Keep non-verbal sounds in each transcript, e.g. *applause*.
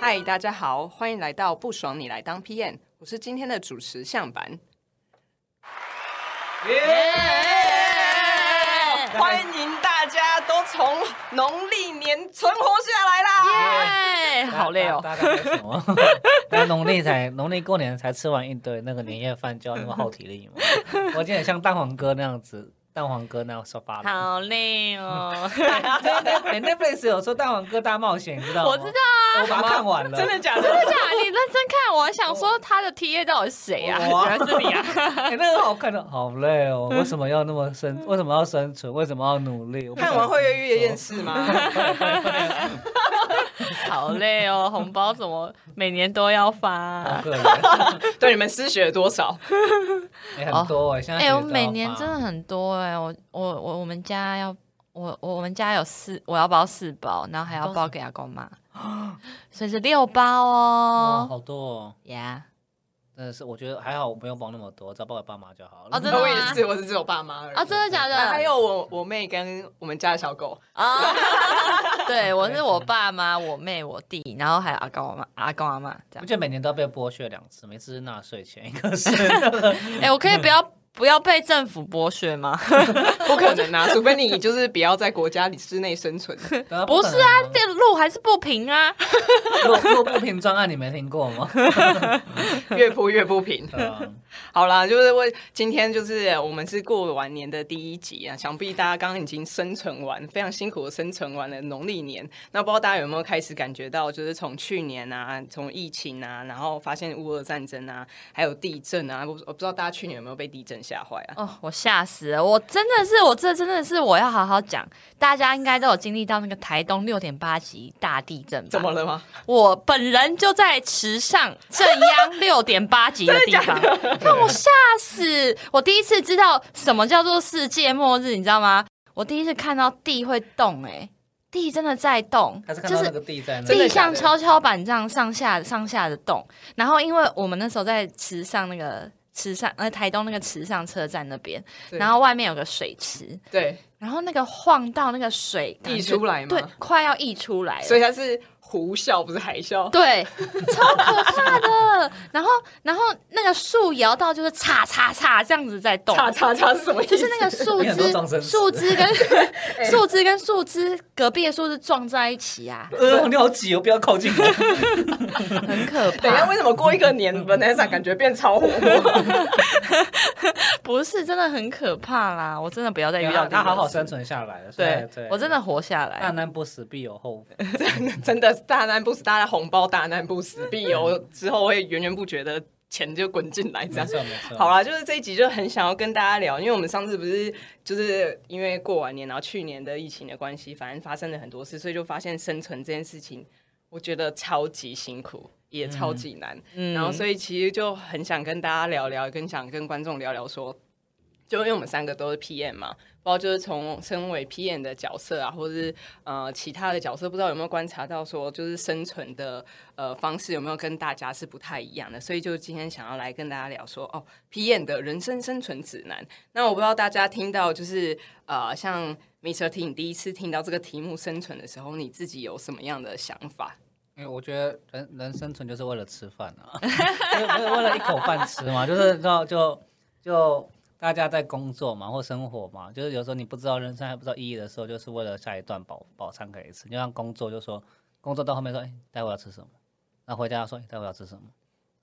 嗨，大家好，欢迎来到不爽你来当 PM，我是今天的主持向板。欢迎大从农历年存活下来啦！耶，好累哦。大概为什么？*laughs* 那农历才农历过年才吃完一堆那个年夜饭，就要那么耗体力吗？我今天像蛋黄哥那样子，蛋黄哥那样说发了。好累哦。*laughs* 对对，Netflix 有说蛋黄哥大冒险，你知道吗？我知道啊，我把它看完了。真的假的？真的假的？你认真看，我还想说他的 T A 到底是谁啊？哇原来是你啊！哎，*laughs* 那个好看的，好累哦。为什么要那么生？为什么要生存？为什么要努力？看完会越厌世吗？*laughs* *laughs* 好累哦，红包怎么每年都要发啊？*laughs* 对，你们失血了多少？*laughs* 哎很多哎，现在哎，我每年真的很多哎，我我我我们家要我我我们家有四，我要包四包，然后还要包给阿公妈，所以是六包哇，哦。好多哦。呀，真的是，我觉得还好，我不用帮那么多，只要包给爸妈就好了。哦真的我也是，我是只有爸妈而已。啊，真的假的？还有我我妹跟我们家的小狗，啊，*laughs* 对，我是我爸妈、我妹、我弟，然后还有阿公、阿妈、阿公、阿妈这样。我觉得每年都要被剥削两次，每次是纳税钱，一个是 *laughs* 哎、我可以不要不要被政府剥削吗？*laughs* 不可能啊，除非你就是不要在国家里之内生存。不是啊，这路还是不平啊。路路不平专案你没听过吗？*laughs* 越铺越不平。好啦，就是为今天就是我们是过完年的第一集啊，想必大家刚刚已经生存完，非常辛苦的生存完了农历年。那不知道大家有没有开始感觉到，就是从去年啊，从疫情啊，然后发现乌俄战争啊，还有地震啊，我我不知道大家去年有没有被地震吓坏啊？哦，我吓死了！我真的是，我这真的是我要好好讲。大家应该都有经历到那个台东六点八级大地震吧？怎么了吗？我本人就在池上正央 *laughs* 六点八级的地方，让我吓死！我第一次知道什么叫做世界末日，你知道吗？我第一次看到地会动、欸，地真的在动，就是那个地地像跷跷板这样上下上下的动。然后因为我们那时候在池上那个池上呃台东那个池上车站那边，然后外面有个水池，对，然后那个晃到那个水溢出来嘛对，快要溢出来了，所以它是呼啸，不是海啸。对，*laughs* 超可怕的。然后，然后那个树摇到就是叉叉叉这样子在动，叉叉叉是什么意思？就是那个树枝、树枝跟 *laughs* 树枝跟树枝隔壁的树枝撞在一起啊，呃，*laughs* 你好挤哦，不要靠近我。很可怕等一下，为什么过一个年 Vanessa 感觉变超活泼？不是，真的很可怕啦！我真的不要再遇到这他好好生存下来了，对对，我真的活下来大。难不死必有后福。真的大难不死，大家红包大难不死，必有之后会源源不绝的钱就滚进来，这没样。好啦，就是这一集就很想要跟大家聊，因为我们上次不是就是因为过完年，然后去年的疫情的关系，反正发生了很多事，所以就发现生存这件事情，我觉得超级辛苦，也超级难。嗯然后所以其实就很想跟大家聊聊，跟想跟观众聊聊说，就因为我们三个都是 PM 嘛，不知道就是从身为 PM 的角色啊，或者是呃其他的角色，不知道有没有观察到说，就是生存的呃方式有没有跟大家是不太一样的，所以就今天想要来跟大家聊说，哦，PM 的人生生存指南。那我不知道大家听到就是呃像 Mr. T，你第一次听到这个题目生存的时候，你自己有什么样的想法？因为我觉得人人生存就是为了吃饭啊，*laughs* 为为为了一口饭吃嘛，就是就就就大家在工作嘛或生活嘛，就是有时候你不知道人生还不知道意义的时候，就是为了下一段饱饱餐可以吃。就像工作，就说工作到后面说，哎、待会要吃什么？然后回家说，哎、待会要吃什么？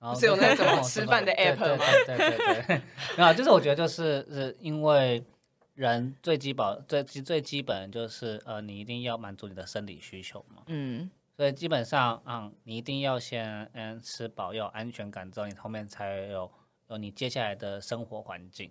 然后是有那种哦吃饭的 app 吗对对对对对，*laughs* 没有，就是我觉得就是是因为人最基本最最基本就是呃，你一定要满足你的生理需求嘛。嗯所以基本上，嗯，你一定要先嗯吃饱，要有安全感之后，你后面才有有你接下来的生活环境。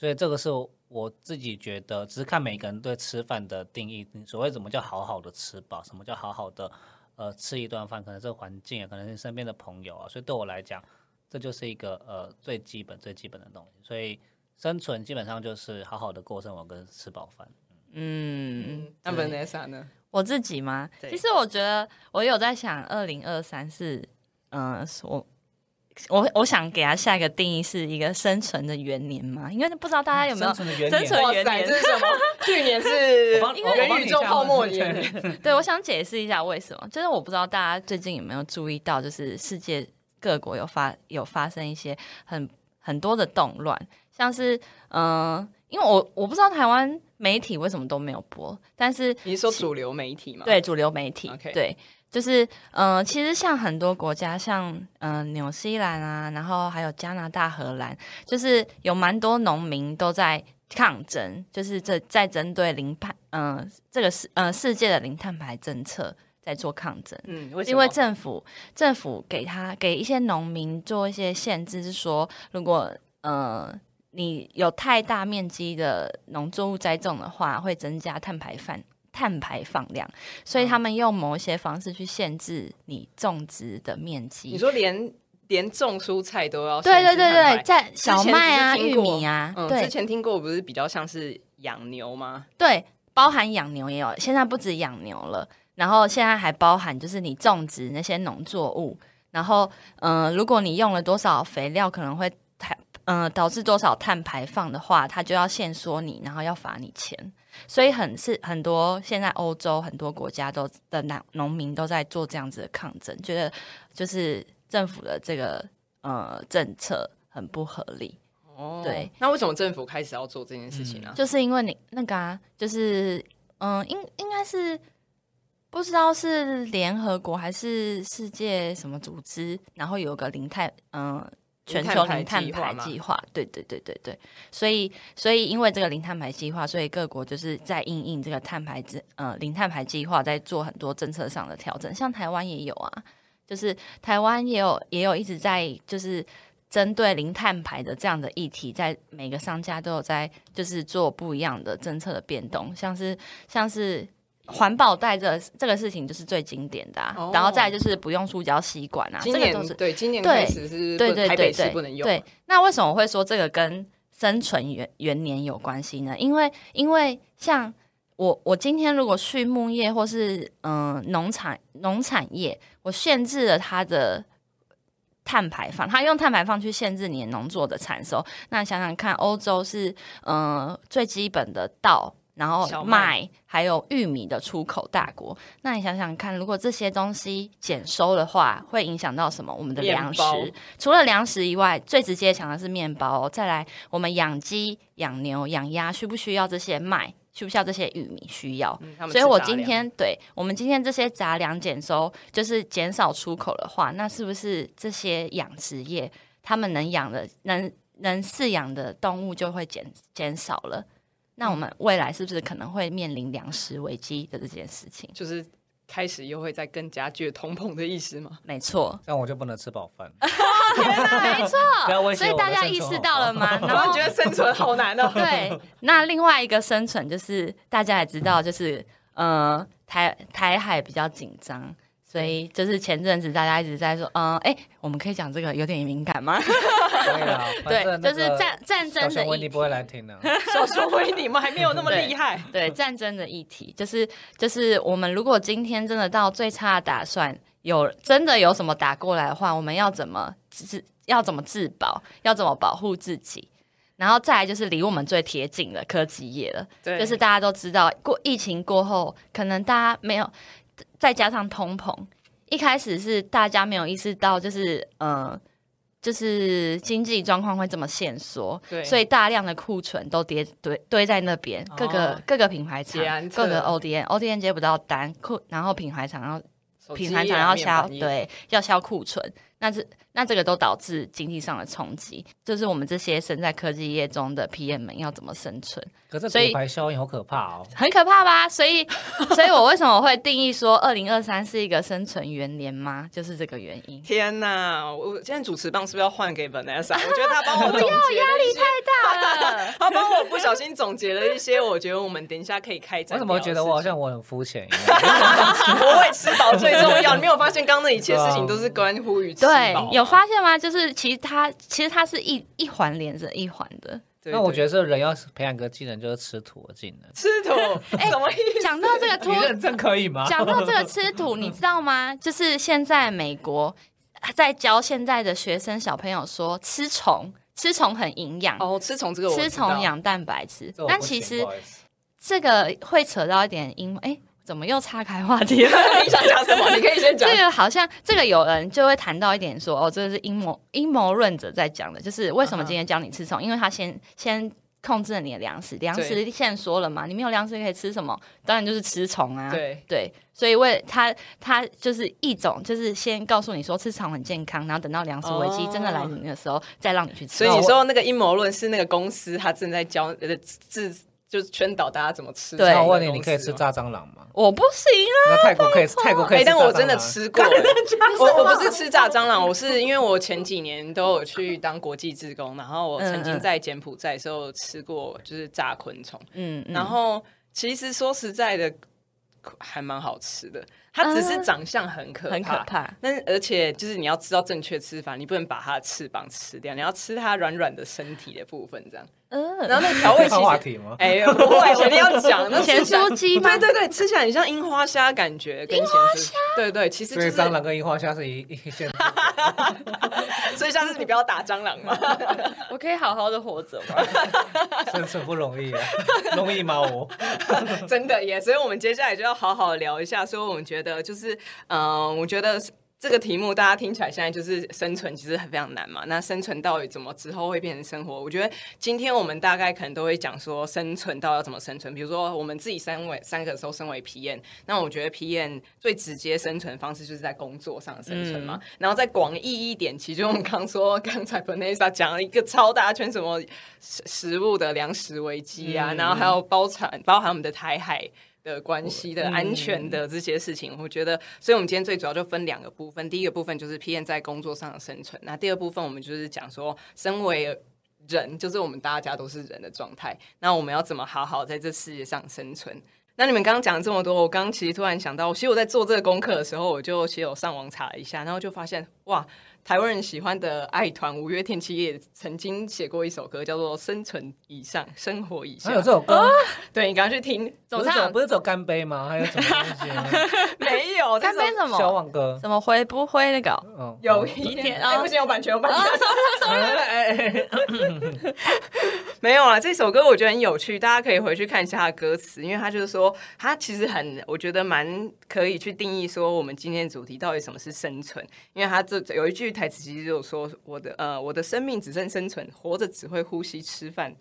所以这个是我自己觉得，只是看每个人对吃饭的定义。所谓怎么叫好好的吃饱，什么叫好好的呃吃一顿饭，可能是环境啊，可能是身边的朋友啊。所以对我来讲，这就是一个呃最基本最基本的东西。所以生存基本上就是好好的过生活跟吃饱饭。嗯，嗯，那 Vanessa 呢？我自己吗？其实我觉得我有在想，二零二三是，嗯、我我我想给他下一个定义是一个生存的元年嘛，因为不知道大家有没有生存的元年。生存哇塞，元年？这是什么？*laughs* 去年是元宇宙泡沫对年，对，我想解释一下为什么，就是我不知道大家最近有没有注意到，就是世界各国有发有发生一些很很多的动乱，像是嗯、呃因为我我不知道台湾媒体为什么都没有播，但是你是说主流媒体嘛？，对主流媒体对。就是，嗯、其实像很多国家，像嗯、呃纽西兰啊，然后还有加拿大、荷兰，就是有蛮多农民都在抗争，就是这在针对零碳，嗯、这个世呃世界的零碳排政策在做抗争。嗯，为因为？政府政府给他给一些农民做一些限制，是说如果呃你有太大面积的农作物栽种的话，会增加碳排放碳排放量，所以他们用某一些方式去限制你种植的面积。你说连连种蔬菜都要对对对对，在小麦啊、玉米啊，嗯，之前听过不是比较像是养牛吗？对，包含养牛也有，现在不止养牛了，然后现在还包含就是你种植那些农作物，然后嗯、呃如果你用了多少肥料，可能会碳嗯、呃导致多少碳排放的话，他就要限缩你，然后要罚你钱。所以很是很多现在欧洲很多国家都的农农民都在做这样子的抗争，觉得就是政府的这个呃政策很不合理。哦，对。那为什么政府开始要做这件事情呢？就是因为你那个啊，就是嗯，应应该是不知道是联合国还是世界什么组织，然后有个林泰嗯。全球零碳排计划，对对对对对，所以所以因为这个零碳排计划，所以各国就是在应应这个碳排之呃零碳排计划，在做很多政策上的调整。像台湾也有啊，就是台湾也有也有一直在就是针对零碳排的这样的议题，在每个商家都有在就是做不一样的政策的变动，像是像是环保袋这这个事情就是最经典的、啊，哦然后再来就是不用塑胶吸管啊，今这个都是年对今年对开始是对对对对不能用，对，那为什么我会说这个跟生存元元年有关系呢？因为因为像我我今天如果畜牧业或是嗯农产农产业，我限制了它的。碳排放，它用碳排放去限制你的农作的产收。那想想看，欧洲是嗯、呃最基本的稻，然后小麦麦还有玉米的出口大国。那你想想看，如果这些东西减收的话，会影响到什么？我们的面粮食。除了粮食以外，最直接想的是面包、再来，我们养鸡、养牛、养鸭，需不需要这些麦？需不需要这些玉米？需要。嗯所以我今天对我们今天这些杂粮减收，就是减少出口的话，那是不是这些养殖业他们能养的、能能饲养的动物就会减减少了？那我们未来是不是可能会面临粮食危机的这件事情？就是开始又会再更加剧通膨的意思吗？没错，*laughs* 这样我就不能吃饱饭。*laughs* 没错 *laughs* 所以大家意识到了吗？然后觉得生存好难哦。对，那另外一个生存就是大家也知道，就是呃台台海比较紧张，所以就是前阵子大家一直在说，嗯、呃，哎，我们可以讲这个有点敏感吗？可以啦，*laughs* 对就是战战小争的议题不。会来听的。小说维尼们还没有那么厉害，对战争的议题，就是就是我们如果今天真的到最差的打算，有真的有什么打过来的话，我们要怎么自要怎么自保，要怎么保护自己，然后再来就是离我们最贴近的科技业了。就是大家都知道，过疫情过后，可能大家没有，再加上通膨，一开始是大家没有意识到，就是呃，就是经济状况会这么限缩，对。所以大量的库存都叠堆堆在那边，各个、哦各个品牌厂各个 ODN，ODN 接不到单，库然后品牌厂要手机品牌厂要销面板业。对要销库存，那这那这个都导致经济上的冲击，就是我们这些身在科技业中的 PM 们要怎么生存。可是所以骨牌效应好可怕哦。很可怕吧？所以，所以我为什么会定义说二零二三是一个生存元年吗？就是这个原因。天呐，我今天主持棒是不是要换给 Vanessa？我觉得他帮我 *laughs* 总结压力太大了，*laughs* 他帮我不小心总结了一些，我觉得我们等一下可以开展。为什么觉得我好像我很肤浅一样？*laughs* 我会吃饱最重要？你没有发现刚刚那一切事情都是关乎于吃饱有发现吗？就是其实它其实它是一一环连着一环的。那我觉得得这人要培养个技能，就是吃土的技能。吃土什么意思？讲到这个秃你认真可以吗？讲到这个吃土，你知道吗？就是现在美国在教现在的学生小朋友说吃虫，吃虫很营养，哦，吃虫这个我吃虫养蛋白质但其实这个会扯到一点阴，哎，怎么又岔开话题了？*laughs* 你想讲什么？你可以先讲 *laughs* 这。个好像这个有人就会谈到一点说，哦，这个是阴谋阴谋论者在讲的，就是为什么今天教你吃虫，因为他先先。控制了你的粮食，粮食线说了嘛，你没有粮食可以吃什么？当然就是吃虫啊。对对，所以为他他就是一种，就是先告诉你说吃虫很健康，然后等到粮食危机真的来临的时候，再让你去吃。所以你说那个阴谋论是那个公司他正在教呃自就是劝导大家怎么吃。对那我问你，你？可以吃炸蟑螂吗？我不行啊，那泰国可以，泰国可以。但我真的吃过。*laughs* 我我不是吃炸蟑螂，我是因为我前几年都有去当国际志工，然后我曾经在柬埔寨的时候吃过，就是炸昆虫。嗯，嗯然后其实说实在的，还蛮好吃的。它只是长相很可怕，很可怕。但是而且就是你要知道正确吃法，你不能把它的翅膀吃掉，你要吃它软软的身体的部分，这样。嗯，然后那个调味其实？*laughs* 哎、不会，我一定要讲。那咸酥鸡吗对对对，吃起来很像樱花虾，感觉跟咸酥。对对，其实所以就是蟑螂跟樱花虾是一一线。*laughs* 所以下次你不要打蟑螂嘛。*laughs* 我可以好好的活着吗？*laughs* 生存不容易啊，容易吗？我 *laughs* 真的耶，所以我们接下来就要好好聊一下，所以我们觉得就是，嗯、我觉得这个题目大家听起来现在就是生存其实非常难嘛。那生存到底怎么之后会变成生活？我觉得今天我们大概可能都会讲说生存到底要怎么生存。比如说我们自己三位三个都身为 PM，那我觉得 PM 最直接生存方式就是在工作上生存嘛。然后再广义一点，其实我们刚说刚才 Vanessa 讲了一个超大圈什么食食物的粮食危机啊，嗯然后还有包产包含我们的台海。的关系的安全的这些事情，我觉得，所以我们今天最主要就分两个部分。第一个部分就是 P N 在工作上的生存，那第二部分我们就是讲说，身为人，就是我们大家都是人的状态，那我们要怎么好好在这世界上生存？那你们刚刚讲了这么多，我刚刚其实突然想到，其实我在做这个功课的时候，我就其实有上网查了一下，然后就发现哇，台湾人喜欢的爱团五月天其实也曾经写过一首歌，叫做《生存以上，生活以下还有》。这首歌，对你刚刚去听，不是走不是走干杯吗？还有什么东西啊？*laughs* 没有，干杯什么？小网歌。怎么会不会那个？嗯，有一一天，天啊哎，不行，有版权，有版权。*laughs* 没有啊，这首歌我觉得很有趣，大家可以回去看一下它的歌词，因为它就是说，它其实很，我觉得蛮可以去定义说我们今天的主题到底什么是生存，因为它这有一句台词其实就说，我的呃，我的生命只剩生存，活着只会呼吸、吃饭、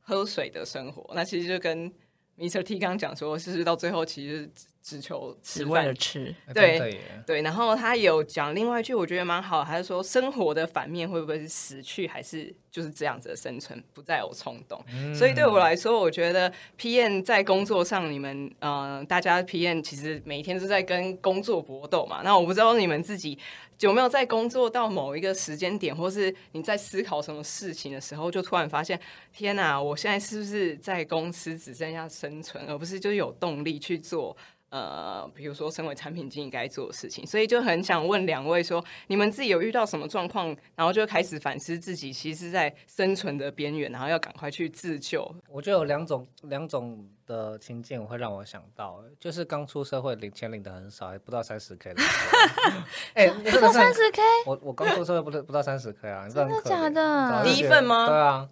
喝水的生活，那其实就跟 Mr. T 刚讲说，其实到最后其实只只求吃饭只为了吃。对对，然后他有讲另外一句，我觉得蛮好的，他是说生活的反面会不会是死去，还是就是这样子的生存，不再有冲动。所以对我来说，我觉得 P N 在工作上，你们呃，大家 P N 其实每天都在跟工作搏斗嘛。那我不知道你们自己有没有在工作到某一个时间点，或是你在思考什么事情的时候，就突然发现，天哪，我现在是不是在公司只剩下生存，而不是就有动力去做？呃，比如说身为产品经理该做的事情，所以就很想问两位说，你们自己有遇到什么状况，然后就开始反思自己，其实在生存的边缘，然后要赶快去自救。我觉得有两种两种的情境会让我想到，就是刚出社会领钱领的很少，还不到三十 K 的。*laughs* 哎，真不到三十 K，我我刚出社会不到不到三十 K 啊，真的假的第一份吗对啊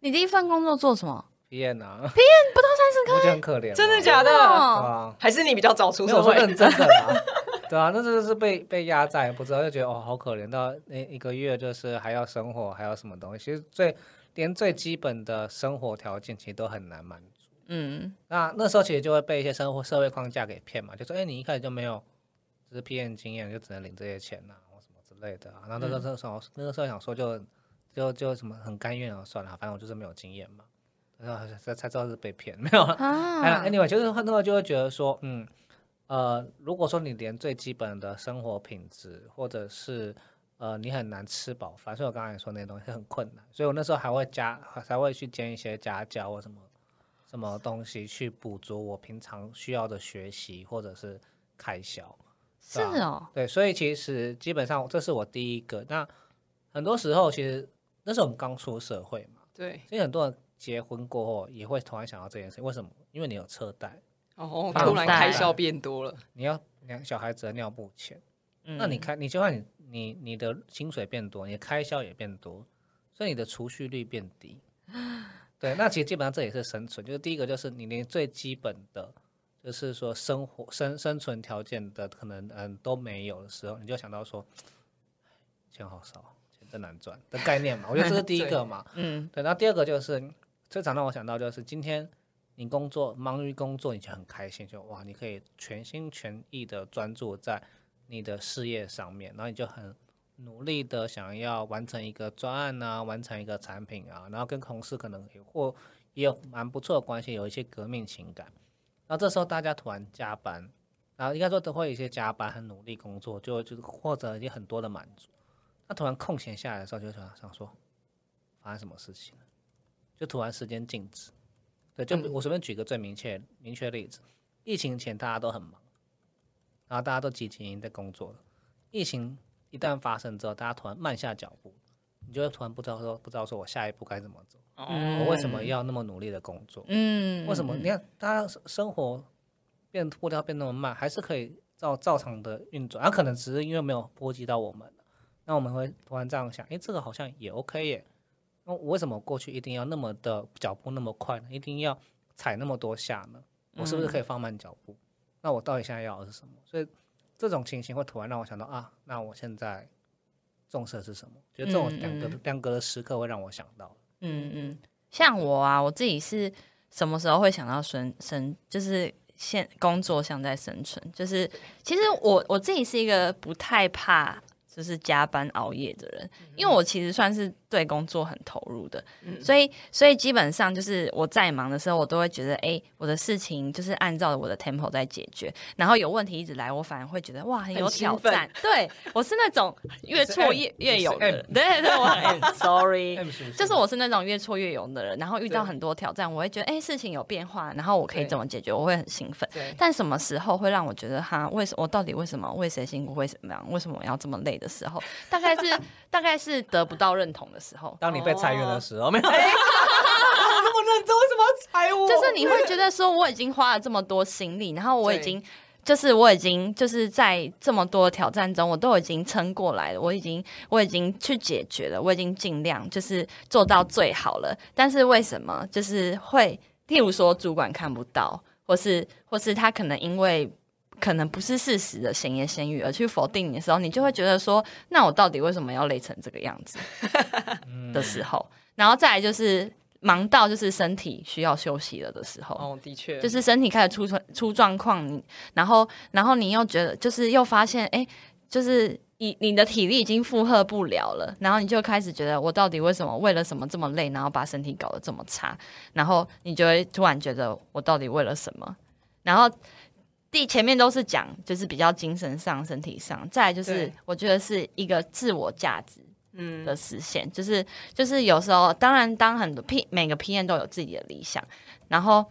你第一份工作做什么？？P N 啊不到三十 K，我觉得很可怜，真的假的？对哦，啊，还是你比较早出没有我说社会？认真的啦，*laughs* 对啊，那真的是被被压在，不知道就觉得哦好可怜，到那一个月就是还要生活，还要什么东西，其实最连最基本的生活条件其实都很难满足。嗯，那那时候其实就会被一些生活社会框架给骗嘛，就说哎、你一开始就没有就是 PM 经验，就只能领这些钱呐、或什么之类的、啊。然后那个时候、那个时候想说就就就什么很甘愿啊，算了，反正我就是没有经验嘛。然后才才知道是被骗，*laughs* 没有了。哎啊，anyway，就是那个就会觉得说，嗯，呃，如果说你连最基本的生活品质，或者是呃你很难吃饱饭，所以我刚才说那些东西很困难，所以我那时候还会加，还会去兼一些家教或什么什么东西去补足我平常需要的学习或者是开销。是哦，对，所以其实基本上这是我第一个。那很多时候其实那时候我们刚出社会嘛，对，所以很多人结婚过后也会突然想到这件事，为什么？因为你有车贷，哦，突然开销变多了，你要两小孩子的尿布钱，嗯那你开，你就算你你你的薪水变多，你的开销也变多，所以你的储蓄率变低。*laughs* 对，那其实基本上这也是生存，就是第一个就是你连最基本的，就是说生活生生存条件的可能嗯都没有的时候，你就想到说钱好少，钱真难赚的概念嘛。我觉得这是第一个嘛。*laughs* 嗯对，那第二个就是最常让我想到就是今天你工作忙于工作，你就很开心，就哇，你可以全心全意的专注在你的事业上面，然后你就很努力的想要完成一个专案啊，完成一个产品啊，然后跟同事可能也或也有蛮不错的关系，有一些革命情感。然后这时候大家突然加班，然后应该说都会有一些加班，很努力工作，就就是获得一些很多的满足。那突然空闲下来的时候，就想想说，发生什么事情了？就突然时间静止。对，就我随便举个最明确明确的例子，疫情前大家都很忙，然后大家都积极在工作了。疫情一旦发生之后，大家突然慢下脚步，你就会突然不知道说不知道说我下一步该怎么走，嗯我为什么要那么努力的工作？嗯，为什么？你看，大家生生活变步调变那么慢，还是可以照照常的运转，然、后可能只是因为没有波及到我们，那我们会突然这样想，诶，这个好像也 OK 耶。那我为什么过去一定要那么的脚步那么快呢？一定要踩那么多下呢？我是不是可以放慢脚步？那我到底现在要的是什么？所以这种情形会突然让我想到啊，那我现在重视的是什么？觉得这种嗯两个嗯两个的时刻会让我想到。嗯嗯，像我啊，我自己是什么时候会想到生生，就是现工作像在生存，就是其实我我自己是一个不太怕就是加班熬夜的人，因为我其实算是对工作很投入的，所以所以基本上就是我在忙的时候，我都会觉得，哎、我的事情就是按照我的 tempo 在解决，然后有问题一直来，我反而会觉得哇很有挑战，对我是那种 *laughs* 越挫越越勇的人，对对，我 *laughs* 很 sorry。*laughs* 就是我是那种越挫越勇的人，然后遇到很多挑战，我会觉得哎、事情有变化，然后我可以怎么解决，我会很兴奋。对，但什么时候会让我觉得哈，为什我到底为什么为谁辛苦为什么样，为什么我要这么累的时候，大概是 *laughs* 大概是得不到认同的时候，当你被裁员的时候，没有。*laughs* 这么认真，为什么要踩我？就是你会觉得说我已经花了这么多心力，然后我已对经。就是我已经就是在这么多挑战中，我都已经撑过来了，我已经我已经去解决了，我已经尽量就是做到最好了。但是为什么就是会，例如说主管看不到，或是或是他可能因为可能不是事实的闲言闲语而去否定你的时候，你就会觉得说，那我到底为什么要累成这个样子 *laughs* 的时候？然后再来就是忙到就是身体需要休息了的时候，哦，的确，就是身体开始出出出状况，你然后然后你又觉得就是又发现哎，就是你你的体力已经负荷不了了，然后你就开始觉得我到底为什么为了什么这么累，然后把身体搞得这么差，然后你就会突然觉得我到底为了什么，然后。第前面都是讲，就是比较精神上、身体上，再来就是我觉得是一个自我价值嗯，的实现，就是就是有时候，当然当很多 P 每个 P N 都有自己的理想，然后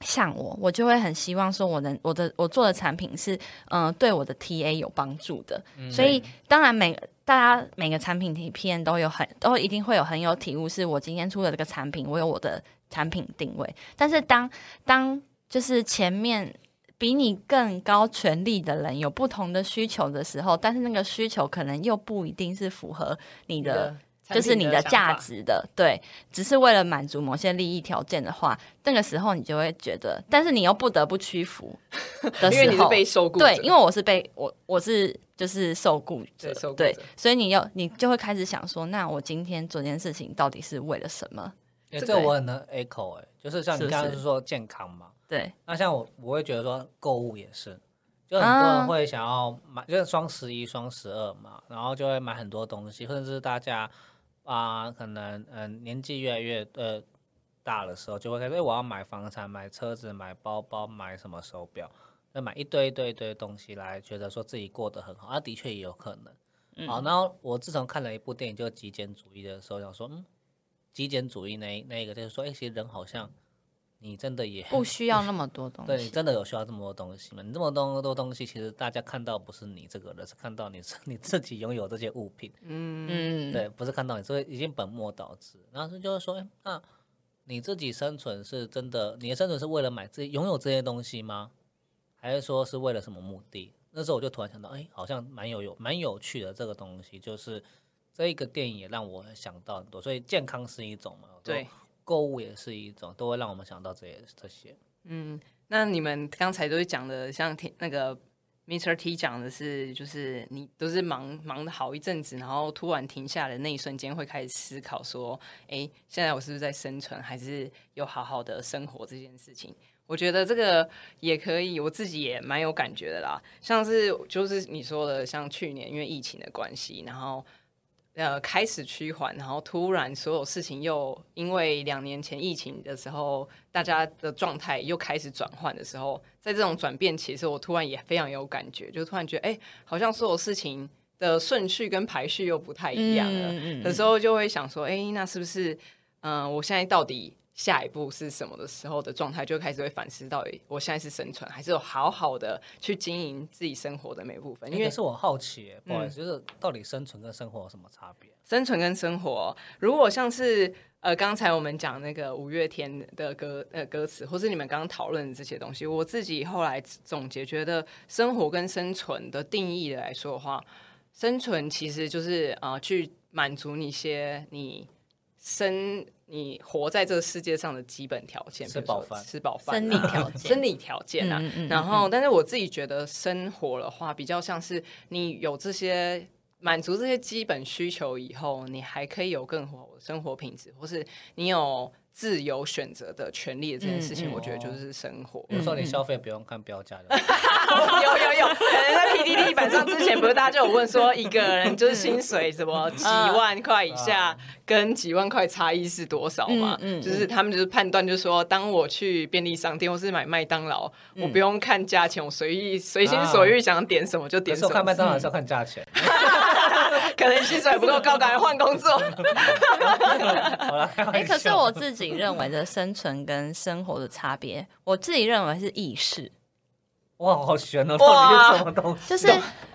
像我，我就会很希望说，我能我的我做的产品是嗯、呃对我的 T A 有帮助的，所以当然每大家每个产品 T P N 都有很都一定会有很有体悟，是我今天出的这个产品，我有我的产品定位，但是当当就是前面。比你更高权力的人有不同的需求的时候，但是那个需求可能又不一定是符合你的，就是你的价，值的，对，只是为了满足某些利益条件的话，那个时候你就会觉得，但是你又不得不屈服的时候，因为你是被受雇，对，因为我是被我我是就是受雇者对，受雇对，所以你又你就会开始想说，那我今天做件事情到底是为了什么？欸、这个我很能 echo 哎、就是像你刚刚是说健康嘛，对，那像我我会觉得说购物也是，就很多人会想要买，就是双十一、双十二嘛，然后就会买很多东西，或者是大家啊、可能嗯、呃年纪越来越呃大的时候，就会开始、欸我要买房产、买车子、买包包、买什么手表，就买一堆一堆一堆东西来觉得说自己过得很好，啊、的确也有可能。好，然后我自从看了一部电影，就极简主义的时候，想说，嗯，极简主义那那一个就是说，哎、其实人好像你真的也不需要那么多 *laughs* 东西对你。真的有需要这么多东西吗？你这么多多东西，其实大家看到不是你这个人，是看到你是 *laughs* 你自己拥有这些物品，嗯，对，不是看到你，所以已经本末倒置。然后就是说，哎，那你自己生存是真的，你的生存是为了买这拥有这些东西吗？还是说是为了什么目的？那时候我就突然想到，哎，好像蛮有有蛮有趣的这个东西，就是这一个电影也让我想到很多。所以健康是一种嘛，对，购物也是一种，都会让我们想到这些这些。嗯，那你们刚才都是讲的，像听那个 Mr. T 讲的是，就是你都是忙忙的好一阵子，然后突然停下的那一瞬间，会开始思考说，哎，现在我是不是在生存，还是有好好的生活这件事情？我觉得这个也可以，我自己也蛮有感觉的啦。像是就是你说的，像去年因为疫情的关系，然后呃开始趋缓，然后突然所有事情又因为两年前疫情的时候，大家的状态又开始转换的时候，在这种转变期，其实我突然也非常有感觉，就突然觉得，哎、好像所有事情的顺序跟排序又不太一样了。嗯的时候就会想说，哎、那是不是，嗯、我现在到底下一步是什么的时候的状态，就开始会反思到底我现在是生存，还是有好好的去经营自己生活的每部分？因为是我好奇耶，不好意思，就是到底生存跟生活有什么差别？生存跟生活，如果像是呃刚才我们讲那个五月天的歌呃歌词，或是你们刚刚讨论的这些东西，我自己后来总结觉得，生活跟生存的定义来说的话，生存其实就是呃去满足你一些你生你活在这个世界上的基本条件，吃饱饭。吃饱饭啊、生理条件。生理条件啊。嗯嗯嗯然后，但是我自己觉得生活的话，比较像是你有这些满足这些基本需求以后，你还可以有更好的生活品质，或是你有自由选择的权利的这件事情，我觉得就是生活。有时候你消费不用看标价的，*laughs* 有有有，可能在 PDD 板上之前，不是大家就有问说，一个人就是薪水什么几万块以下跟几万块差异是多少嘛？就是他们就是判断，就是说，当我去便利商店或是买麦当劳，我不用看价钱，我随意随心所欲想点什么就有点什么。看麦当劳还是要看价钱。*laughs* 可能薪水不够高，赶快换工作。好了，哎、可是我自己认为的生存跟生活的差别，我自己认为是意识，哇，好悬哦，到底是什么东西？就是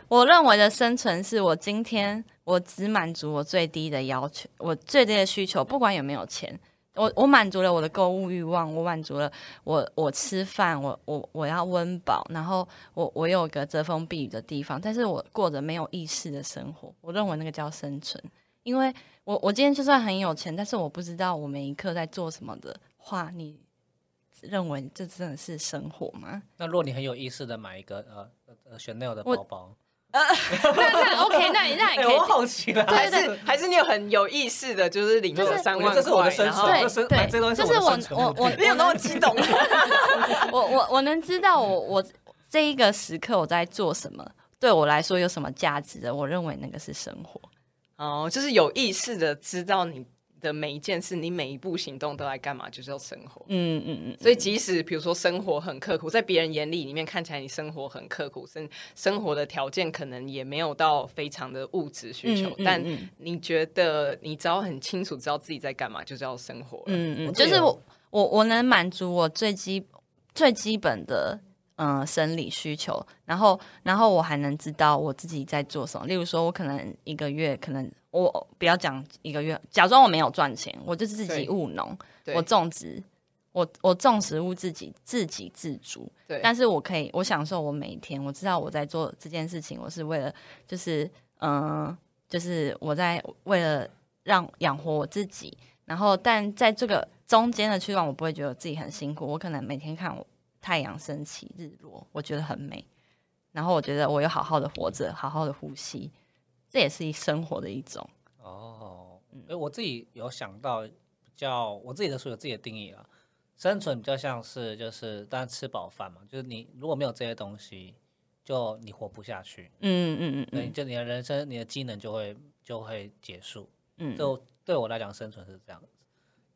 我认为的生存是我今天我只满足我最低的要求，我最低的需求，不管有没有钱。我我满足了我的购物欲望，我满足了我我吃饭，我我我要温饱，然后我我有个遮风避雨的地方，但是我过着没有意识的生活，我认为那个叫生存。因为我我今天就算很有钱，但是我不知道我每一刻在做什么的话，你认为这真的是生活吗？那如果你很有意识的买一个呃呃 Chanel 的包包包，那那 OK，那你那你哎，可以。我好奇了，还是还是你有很有意识的，就是领就是了三万块这是我的生存，对。对这东西就是我我我我目的。你有那么激动？*laughs* 我我我能知道我我这一个时刻我在做什么，对我来说有什么价值的，我认为那个是生活。哦，就是有意识的知道你的每一件事，你每一步行动都在干嘛，就是要生活。嗯嗯嗯，所以，即使比如说生活很刻苦，在别人眼里里面看起来你生活很刻苦，生生活的条件可能也没有到非常的物质需求，嗯嗯但嗯你觉得你只要很清楚知道自己在干嘛，就是要生活。嗯嗯，就是我我我能满足我最基最基本的嗯、呃生理需求，然后然后我还能知道我自己在做什么。例如说，我可能一个月可能我不要讲一个月，假装我没有赚钱，我就自己务农，我种植。我我种食物自己自给自足，对但是我可以我享受我每一天，我知道我在做这件事情，我是为了就是嗯、呃就是我在为了让养活我自己，然后但在这个中间的区段，我不会觉得自己很辛苦，我可能每天看我太阳升起日落，我觉得很美，然后我觉得我有好好的活着，好好的呼吸，这也是生活的一种。哦，哎，我自己有想到比较，我自己的书有自己的定义啊。生存比较像是就是，当然吃饱饭嘛，就是你如果没有这些东西，就你活不下去，嗯嗯嗯对，嗯就你的人生、你的机能就会就会结束。嗯，就对我来讲，生存是这样子。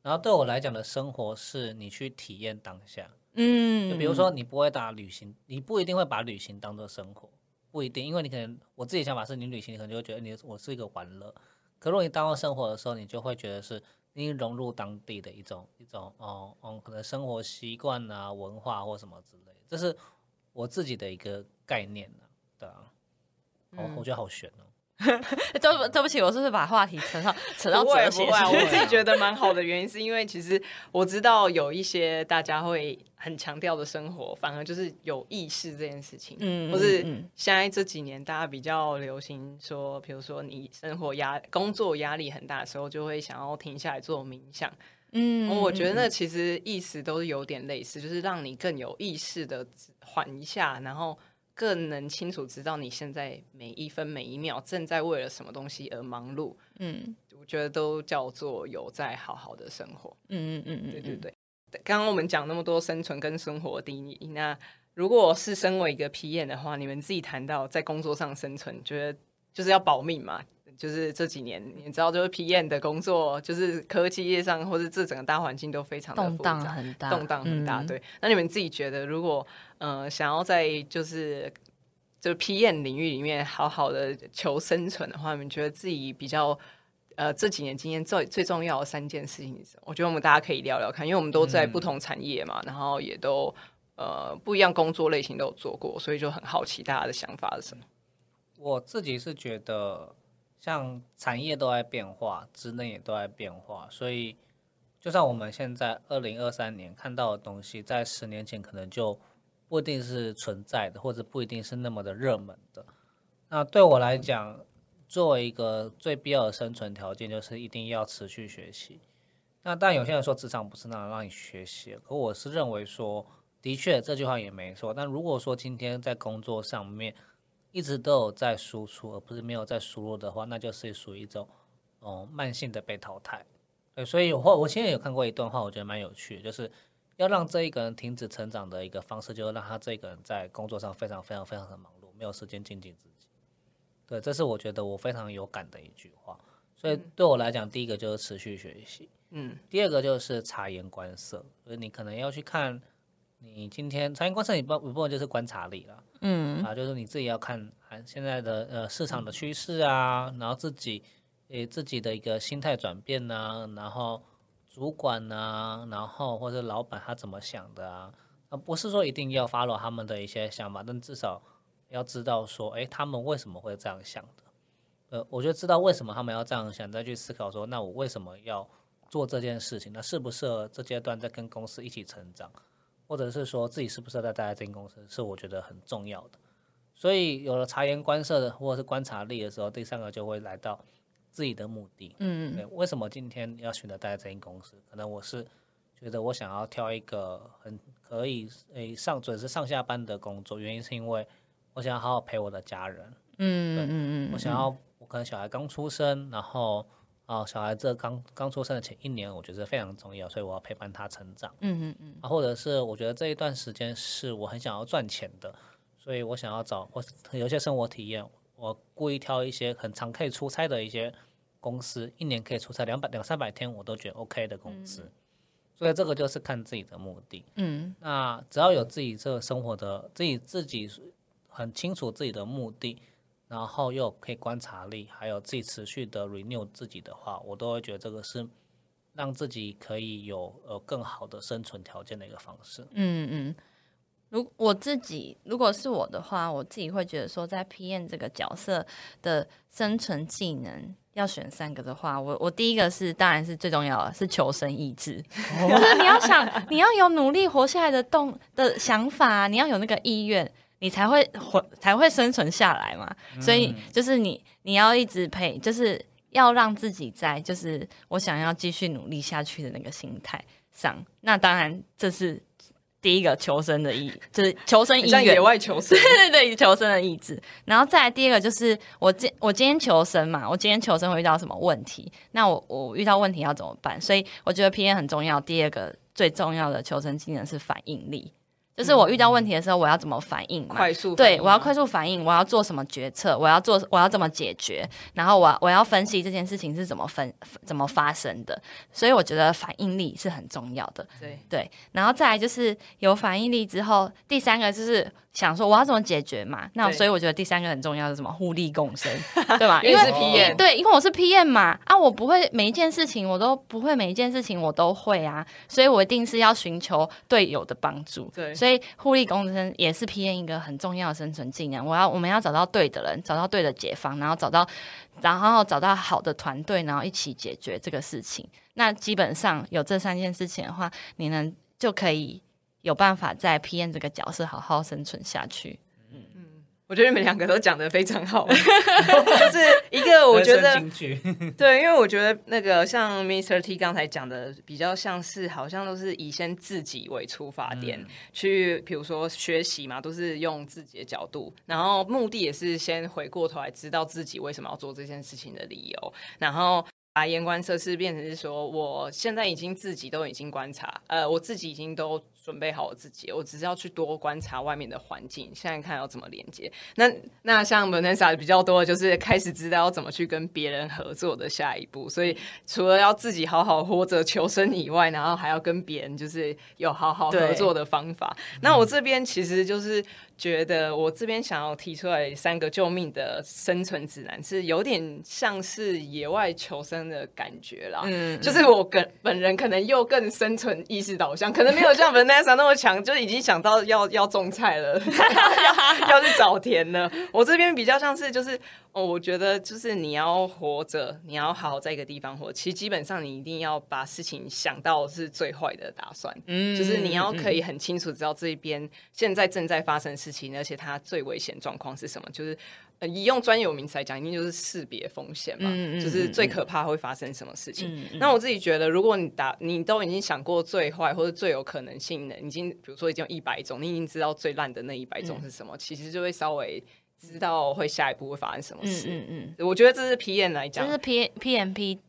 然后对我来讲的生活是你去体验当下，嗯，就比如说你不会把旅行，你不一定会把旅行当做生活，不一定，因为你可能我自己想法是你旅行，你可能就会觉得你我是一个玩乐。可如果你当做生活的时候，你就会觉得是你融入当地的一种一种哦哦，可能生活习惯啊、文化或什么之类，这是我自己的一个概念呢、对啊，我、嗯我觉得好悬哦。*laughs* 对对不起，我是不是把话题扯到 *laughs* 扯到哲学不会，我 *laughs* 自己觉得蛮好的原因是因为其实我知道有一些大家会很强调的生活，反而就是有意识这件事情，嗯或是嗯现在这几年大家比较流行说，比如说你生活压工作压力很大的时候，就会想要停下来做冥想。嗯我觉得那其实意思都是有点类似，就是让你更有意识的缓一下，然后更能清楚知道你现在每一分每一秒正在为了什么东西而忙碌。嗯我觉得都叫做有在好好的生活。嗯嗯嗯，对对对。刚刚我们讲那么多生存跟生活的定义，那如果是身为一个皮演的话，你们自己谈到在工作上生存，觉得就是要保命嘛？就是这几年，你知道，就是 PM 的工作，就是科技业上或是这整个大环境都非常的动荡很大，动荡很大。嗯，对，那你们自己觉得，如果呃想要在就是就是 PM 领域里面好好的求生存的话，你们觉得自己比较呃这几年经验最最重要的三件事情是什么？我觉得我们大家可以聊聊看，因为我们都在不同产业嘛，然后也都呃不一样工作类型都有做过，所以就很好奇大家的想法是什么。我自己是觉得，像产业都在变化，职能也都在变化，所以就像我们现在二零二三年看到的东西，在十年前可能就不一定是存在的，或者不一定是那么的热门的。那对我来讲，作为一个最必要的生存条件，就是一定要持续学习。那但有些人说职场不是那样让你学习，可我是认为说，的确这句话也没错。但如果说今天在工作上面，一直都有在输出，而不是没有在输入的话，那就是属于一种哦、慢性的被淘汰。对，所以我我现在有看过一段话，我觉得蛮有趣的，就是要让这一个人停止成长的一个方式，就是让他这个人在工作上非常非常非常的忙碌，没有时间精进自己。对，这是我觉得我非常有感的一句话。所以对我来讲，第一个就是持续学习，嗯第二个就是察言观色，就是你可能要去看你今天察言观色，你不一部分就是观察力啦。嗯啊，就是你自己要看还现在的呃市场的趋势啊，然后自己诶自己的一个心态转变呐、然后主管呐、然后或者老板他怎么想的啊，啊不是说一定要 follow 他们的一些想法，但至少要知道说，诶他们为什么会这样想的。呃，我就知道为什么他们要这样想，再去思考说，那我为什么要做这件事情？那适不适合这阶段再跟公司一起成长？或者是说自己是不是在待在这间公司，是我觉得很重要的。所以有了察言观色的或者是观察力的时候，第三个就会来到自己的目的。嗯对，为什么今天要选择待在这间公司？可能我是觉得我想要挑一个很可以诶上准时上下班的工作，原因是因为我想要好好陪我的家人。嗯嗯嗯，我想要，我可能小孩刚出生，然后啊，小孩这刚刚出生的前一年，我觉得非常重要，所以我要陪伴他成长。嗯嗯嗯啊，或者是我觉得这一段时间是我很想要赚钱的，所以我想要找我有些生活体验，我故意挑一些很常可以出差的一些公司，一年可以出差两百两三百天，我都觉得 OK 的公司。所以这个就是看自己的目的。嗯那只要有自己这个生活的自己自己很清楚自己的目的，然后又可以观察力，还有自己持续的 renew 自己的话，我都会觉得这个是让自己可以有呃更好的生存条件的一个方式。嗯嗯。如我自己如果是我的话，我自己会觉得说，在 PM 这个角色的生存技能要选三个的话，我我第一个是当然是最重要的，是求生意志，*laughs* 就是你要想，你要有努力活下来的动的想法，你要有那个意愿，你才会活才会生存下来嘛。所以就是你你要一直陪，就是要让自己在就是我想要继续努力下去的那个心态上。那当然这是第一个求生的意，就是求生意愿像野。外求生，*laughs* 对对对，求生的意志。然后再来第二个就是我今我今天求生嘛，我今天求生会遇到什么问题？那我我遇到问题要怎么办？所以我觉得 P N 很重要。第二个最重要的求生技能是反应力，就是我遇到问题的时候我要怎么反应嘛？快速对，我要快速反应，我要做什么决策，我要做，我要怎么解决，然后我我要分析这件事情是怎么分怎么发生的，所以我觉得反应力是很重要的。对，对，然后再来就是有反应力之后，第三个就是想说我要怎么解决嘛。那所以我觉得第三个很重要是什么？互利共生，*laughs* 对吧？因为是 PM 对，因为我是 PM 嘛，啊，我不会每一件事情我都不会，每一件事情我都会啊，所以我一定是要寻求队友的帮助。对所以互利共生也是 PM 一个很重要的生存技能。我要我们要找到对的人，找到对的解方，然后找到然后找到好的团队，然后一起解决这个事情。那基本上有这三件事情的话，你能就可以有办法在 PM 这个角色好好生存下去。我觉得你们两个都讲的非常好，*laughs* 就是一个我觉得 *laughs* 对，因为我觉得那个像 Mr. T 刚才讲的，比较像是好像都是以先自己为出发点、去，比如说学习嘛，都是用自己的角度，然后目的也是先回过头来知道自己为什么要做这件事情的理由，然后。把眼观测是变成是说，我现在已经自己都已经观察，呃，我自己已经都准备好我自己，我只是要去多观察外面的环境，现在看要怎么连接。那那像 Vanessa 比较多的就是开始知道要怎么去跟别人合作的下一步，所以除了要自己好好活着求生以外，然后还要跟别人就是有好好合作的方法。那我这边其实就是觉得，我这边想要提出来三个救命的生存指南，是有点像是野外求生的感觉啦。嗯，就是我本本人可能又更生存意识导向，可能没有像 *laughs* Vanessa 那么强，就已经想到要要种菜了，*laughs* 要要去找田了。我这边比较像是就是。哦，我觉得就是你要活着，你要好好在一个地方活。其实基本上你一定要把事情想到是最坏的打算，嗯就是你要可以很清楚知道这一边现在正在发生事情，而且它最危险状况是什么。就是呃，以用专有名词来讲，一定就是识别风险嘛，嗯嗯就是最可怕会发生什么事情。那我自己觉得，如果你打你都已经想过最坏或者最有可能性的，已经比如说已经有一百种，你已经知道最烂的那一百种是什么，其实就会稍微知道会下一步会发生什么嗯事。嗯嗯，我觉得这是 P N 来讲这，是 P P M P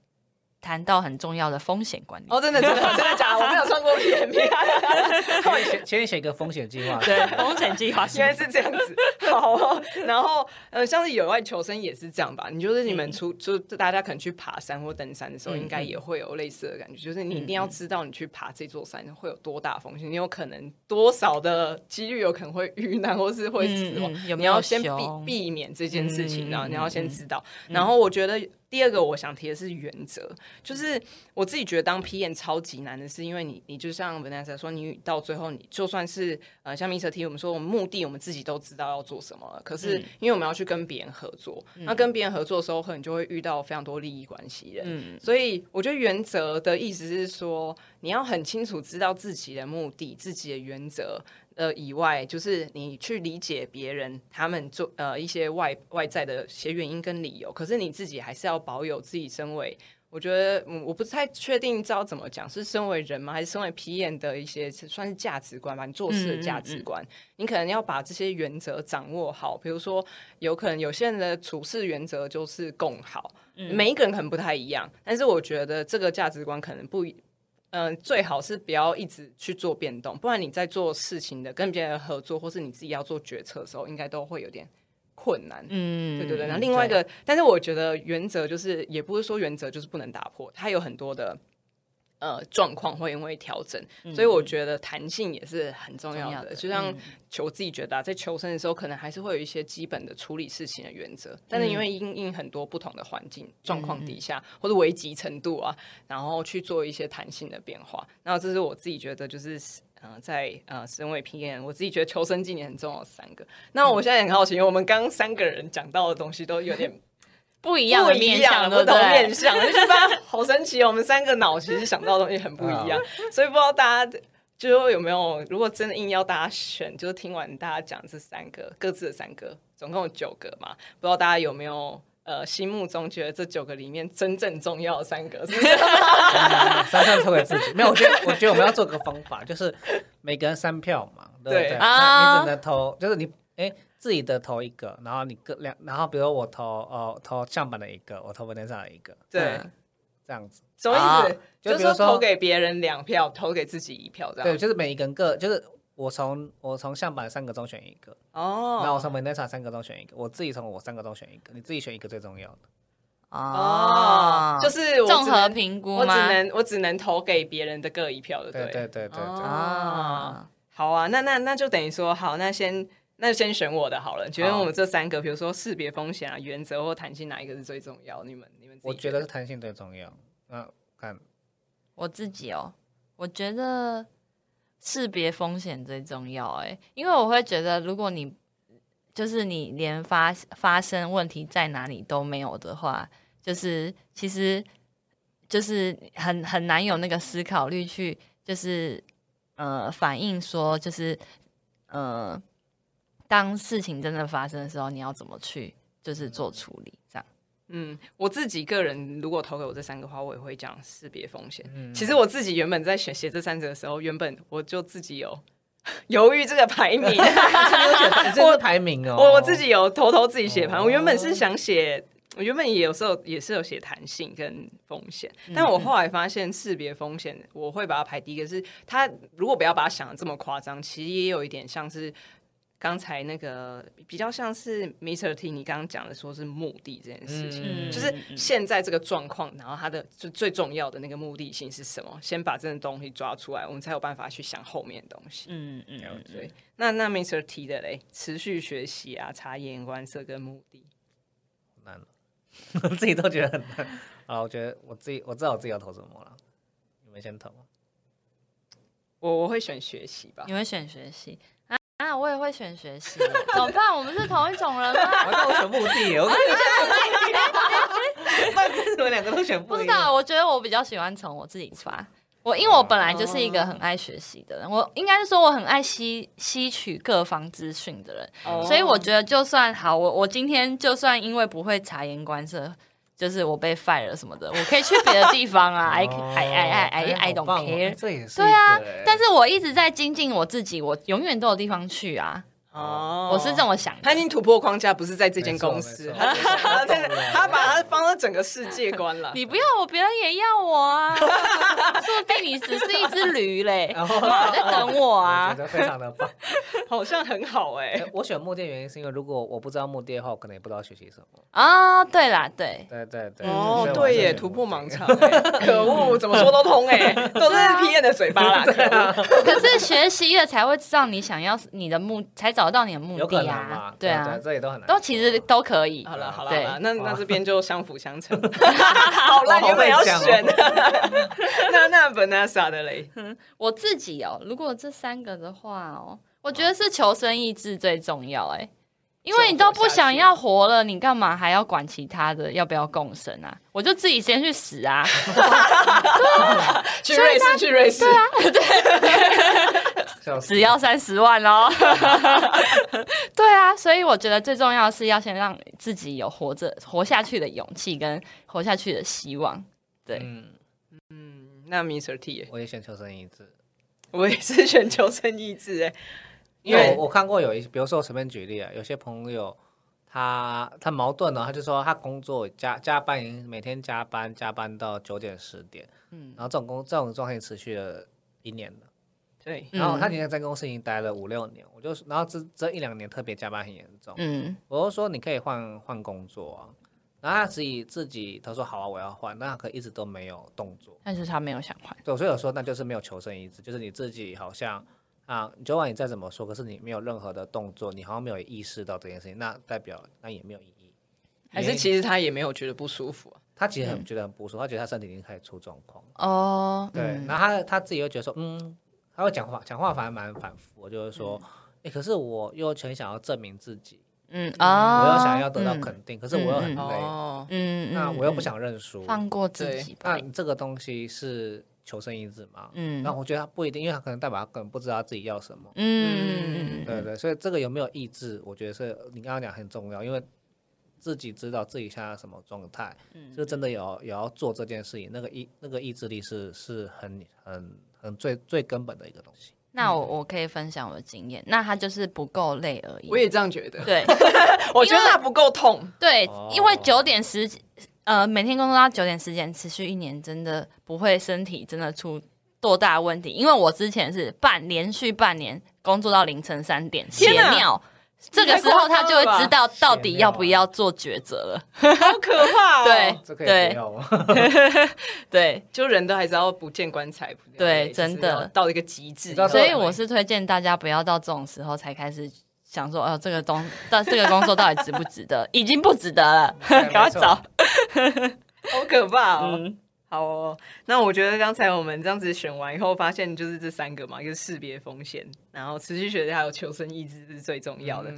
谈到很重要的风险管理。哦，真的真的真的假的？*laughs* 我没有上过 PMP，写 *laughs* 请你写一个风险计划。*laughs* 对，风险计划原来是这样子。好、哦，然后呃，像是野外求生也是这样吧？你就是你们出，就大家可能去爬山或登山的时候，嗯应该也会有类似的感觉，就是你一定要知道你去爬这座山会有多大风险，你有可能多少的几率有可能会遇难或是会死亡，嗯嗯有没有你要先避避免这件事情，嗯然后你要先嗯知道。然后我觉得第二个我想提的是原则，就是我自己觉得当 PM 超级难的是，因为你你就像 Vanessa 说，你到最后你就算是呃像 Mr. T 我们说我们目的我们自己都知道要做什么了，可是因为我们要去跟别人合作，那跟别人合作的时候，可能就会遇到非常多利益关系人。嗯所以我觉得原则的意思是说，你要很清楚知道自己的目的、自己的原则。呃，以外就是你去理解别人他们做呃一些外外在的一些原因跟理由，可是你自己还是要保有自己身为，我觉得嗯我不太确定知道怎么讲，是身为人吗，还是身为 PM 的一些算是价值观吧？你做事的价值观，你可能要把这些原则掌握好。比如说，有可能有些人的处事原则就是共好，每一个人可能不太一样，但是我觉得这个价值观可能不一。嗯、最好是不要一直去做变动，不然你在做事情的跟别人合作，或是你自己要做决策的时候，应该都会有点困难。嗯对对对。然后另外一个，但是我觉得原则就是，也不是说原则就是不能打破，它有很多的呃状况会因为调整，所以我觉得弹性也是很重要的。要的就像嗯求我自己觉得、啊，在求生的时候，可能还是会有一些基本的处理事情的原则，但是因为因应很多不同的环境状况底下，或者危急程度啊，然后去做一些弹性的变化。然后这是我自己觉得就是。呃，在呃，身为 PM，我自己觉得求生技能很重要的三个。那我现在很好奇，因为我们刚刚三个人讲到的东西都有点不一样的面向，不同？面向，就觉得好神奇哦。我们三个脑其实想到的东西很不一样，*laughs* 所以不知道大家就有没有，如果真的硬要大家选，就是听完大家讲这三个各自的三个，总共有九个嘛，不知道大家有没有？呃，心目中觉得这九个里面真正重要的三个是什么？*laughs* 三票投给自己。没有，我觉得我觉得我们要做个方法，就是每个人三票嘛，对不对对？啊你只能投，就是你哎自己的投一个，然后你各两，然后比如我投哦投相板的一个，我投 Vanessa 的一个，对，这样子。什么意啊思？就是说就比如说投给别人两票，投给自己一票，这样。对，就是每一个人各，就是我从我从相板三个中选一个，哦，然后我从 Vanessa 三个中选一个，我自己从我三个中选一个，你自己选一个最重要的。哦，就是我综合只能评估我只？能我只能投给别人的各一票，对不对对对对对啊，好啊，那那那就等于说，好，那先那先选我的好了。觉得我们这三个，比如说识别风险啊、原则或弹性，哪一个是最重要？你们你们自己我觉得是弹性最重要。那看我自己哦，我觉得识别风险最重要哎，因为我会觉得，如果你就是你连发发生问题在哪里都没有的话，就是其实就是很很难有那个思考力去，就是呃反映说，就是呃当事情真的发生的时候，你要怎么去就是做处理这样。嗯，我自己个人如果投给我这三个话，我也会讲识别风险。嗯其实我自己原本在选写这三者的时候，原本我就自己有 *laughs* 犹豫这个排名。*laughs* 你 *laughs* 这是排名哦，我我自己有偷偷自己写盘，我原本是想写，我原本也有时候也是有写弹性跟风险，但我后来发现识别风险，我会把它排第一个是它，如果不要把它想的这么夸张，其实也有一点像是。刚才那个比较像是 Mr. T，你刚刚讲的说是目的这件事情，嗯就是现在这个状况，然后它的最最重要的那个目的性是什么？先把这个东西抓出来，我们才有办法去想后面的东西。嗯嗯嗯，对，那那 Mr. T 的嘞，持续学习啊，察言观色跟目的。难了，我 *laughs* 自己都觉得很难。啊，我觉得我自己我知道我自己要投什么了，你们先投。我我会选学习吧你。会选学习啊？啊，我也会选学习，怎么办？我们是同一种人吗？*laughs* 那我选目的，我跟你讲，你们两个都选不一样。不知道，我觉得我比较喜欢从我自己出发。我因为我本来就是一个很爱学习的人，我应该是说我很爱吸吸取各方资讯的人，哦所以我觉得就算好，我我今天就算因为不会察言观色，就是我被 fire 了什么的，我可以去别的地方啊，*laughs* I I I I I I don't care。这也是对啊但是我一直在精进我自己，我永远都有地方去啊，哦我是这么想的。他已经突破框架，不是在这间公司，他把它放到整个世界观了。你不要我，别人也要我啊！*laughs* 说不定你只是一只驴嘞，然后在等我我啊觉！得非常的棒。*laughs* 好像很好哎、哎我选目的原因是因为如果我不知道目的的话，我可能也不知道学习什么。啊，对啦，对，对对对。哦对耶，突破盲场、欸，可恶，*laughs* 怎么说都通哎、都是 P N 的嘴巴啦。可是学习了才会知道你想要你的目，才找到你的目的啊对啊，这也都很难。都其实都可以。好了好了，那那这边就相辅相成。*laughs* 好了，我好原本要选的，那 *laughs* 那 Vanessa 的嘞，*laughs* 我自己哦，如果这三个的话哦，我觉得是求生意志最重要哎。因为你都不想要活了，你干嘛还要管其他的要不要共生啊？我就自己先去死啊！去瑞士，去瑞士，笑死只要三十万哦。*laughs* 对啊，所以我觉得最重要的是要先让自己有活着活下去的勇气跟活下去的希望。对，嗯，嗯，那 Mr. T，耶我也选求生意志，我也是选求生意志哎，因为我我看过有一，比如说我随便举例啊，有些朋友他他矛盾哦，他就说他工作加加班，每天加班加班到九点十点，嗯然后这种工这种状态持续了一年了。对，然后他现在在公司已经待了五六年，我就然后这这一两年特别加班很严重，嗯我就说你可以换换工作啊，然后他自己自己他说好啊我要换，那他可一直都没有动作，但是他没有想换。对，所以我说那就是没有求生意志，就是你自己好像啊，昨晚你再怎么说，可是你没有任何的动作，你好像没有意识到这件事情，那代表那也没有意义。还是其实他也没有觉得不舒服啊。他其实很觉得很不舒服，他觉得他身体已经开始出状况了。哦，对，嗯然后他他自己又觉得说，嗯，他会讲话，讲话反而蛮反复，我就是说，哎、可是我又很想要证明自己，嗯啊，我又想要得到嗯肯定，可是我又很累，哦，嗯，那我又不嗯。想认输，放过自己吧。那。你这个东西是求生意志嘛？嗯。那我觉得他不一定，因为他可能代表他根本不知道自己要什么。嗯，对对，所以这个有没有意志，我觉得是你刚刚讲很重要，因为自己知道自己现在什么状态，嗯。就真的有也要做这件事情，那个意那个意志力是是很很很最最根本的一个东西。那我我可以分享我的经验，那他就是不够累而已。我也这样觉得。对 *laughs* 我觉得他不够痛。对哦，因为九点十呃每天工作到九点十点，持续一年，真的不会身体真的出多大问题。因为我之前是半连续半年工作到凌晨三点，血天哪尿。这个时候他就会知道到底要不要做抉择了。好可怕哦！*laughs* 对这可以对不要吗？*laughs* 对，就人都还是要不见棺材不对真的到一个极致。所以我是推荐大家不要到这种时候才开始想说，哦，这个东，到 *laughs* 这个工作到底值不值得？已经不值得了，对赶快没错走。好可怕哦。嗯，好哦，那我觉得刚才我们这样子选完以后，发现就是这三个嘛，一个是识别风险，然后持续学习还有求生意志是最重要的。